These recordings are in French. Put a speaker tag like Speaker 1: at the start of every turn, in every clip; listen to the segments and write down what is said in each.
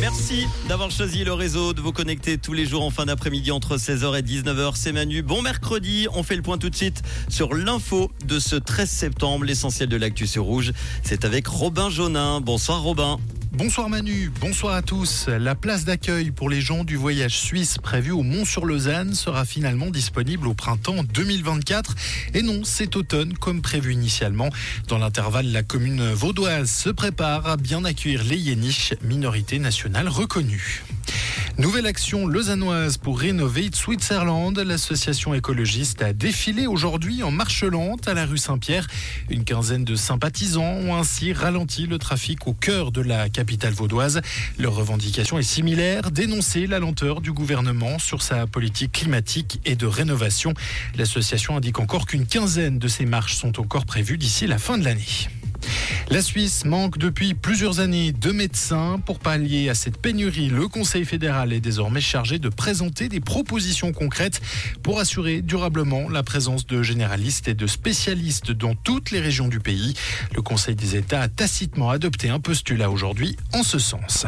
Speaker 1: Merci d'avoir choisi le réseau, de vous connecter tous les jours en fin d'après-midi entre 16h et 19h. C'est Manu. Bon mercredi, on fait le point tout de suite sur l'info de ce 13 septembre, l'essentiel de l'actu sur Rouge. C'est avec Robin Jaunin. Bonsoir Robin.
Speaker 2: Bonsoir Manu, bonsoir à tous. La place d'accueil pour les gens du voyage suisse prévu au Mont-sur-Lausanne sera finalement disponible au printemps 2024. Et non, c'est automne comme prévu initialement. Dans l'intervalle, la commune vaudoise se prépare à bien accueillir les Yéniches, minorité nationale reconnue. Nouvelle action lausannoise pour rénover Switzerland. L'association écologiste a défilé aujourd'hui en marche lente à la rue Saint-Pierre. Une quinzaine de sympathisants ont ainsi ralenti le trafic au cœur de la capitale vaudoise. Leur revendication est similaire, dénoncer la lenteur du gouvernement sur sa politique climatique et de rénovation. L'association indique encore qu'une quinzaine de ces marches sont encore prévues d'ici la fin de l'année. La Suisse manque depuis plusieurs années de médecins. Pour pallier à cette pénurie, le Conseil fédéral est désormais chargé de présenter des propositions concrètes pour assurer durablement la présence de généralistes et de spécialistes dans toutes les régions du pays. Le Conseil des États a tacitement adopté un postulat aujourd'hui en ce sens.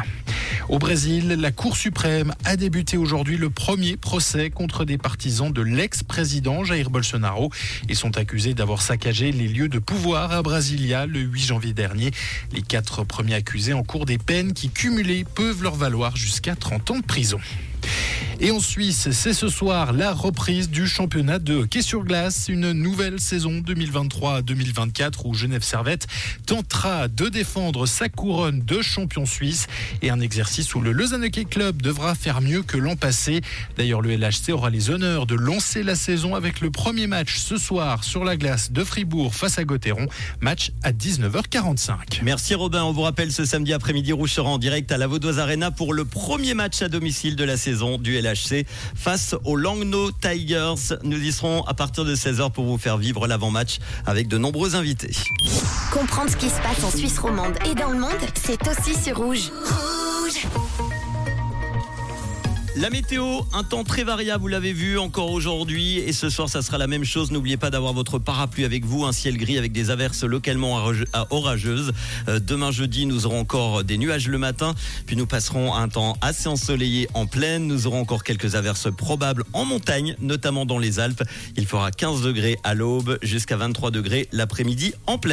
Speaker 2: Au Brésil, la Cour suprême a débuté aujourd'hui le premier procès contre des partisans de l'ex-président Jair Bolsonaro. Ils sont accusés d'avoir saccagé les lieux de pouvoir à Brasilia le 8 janvier dernier. Les quatre premiers accusés en cours des peines qui cumulées peuvent leur valoir jusqu'à 30 ans de prison. Et en Suisse, c'est ce soir la reprise du championnat de hockey sur glace, une nouvelle saison 2023-2024 où Genève Servette tentera de défendre sa couronne de champion suisse. Et un exercice où le Lausanne Hockey Club devra faire mieux que l'an passé. D'ailleurs, le LHC aura les honneurs de lancer la saison avec le premier match ce soir sur la glace de Fribourg face à Gauthieron, match à 19h45.
Speaker 1: Merci Robin, on vous rappelle ce samedi après-midi Rouge sera en direct à la Vaudoise Arena pour le premier match à domicile de la saison du LHC face aux Langnau Tigers. Nous y serons à partir de 16h pour vous faire vivre l'avant-match avec de nombreux invités.
Speaker 3: Comprendre ce qui se passe en Suisse romande et dans le monde, c'est aussi sur Rouge. Rouge
Speaker 1: la météo, un temps très variable, vous l'avez vu encore aujourd'hui et ce soir ça sera la même chose. N'oubliez pas d'avoir votre parapluie avec vous, un ciel gris avec des averses localement orageuses. Euh, demain jeudi, nous aurons encore des nuages le matin, puis nous passerons un temps assez ensoleillé en plaine. Nous aurons encore quelques averses probables en montagne, notamment dans les Alpes. Il fera 15 degrés à l'aube jusqu'à 23 degrés l'après-midi en plaine.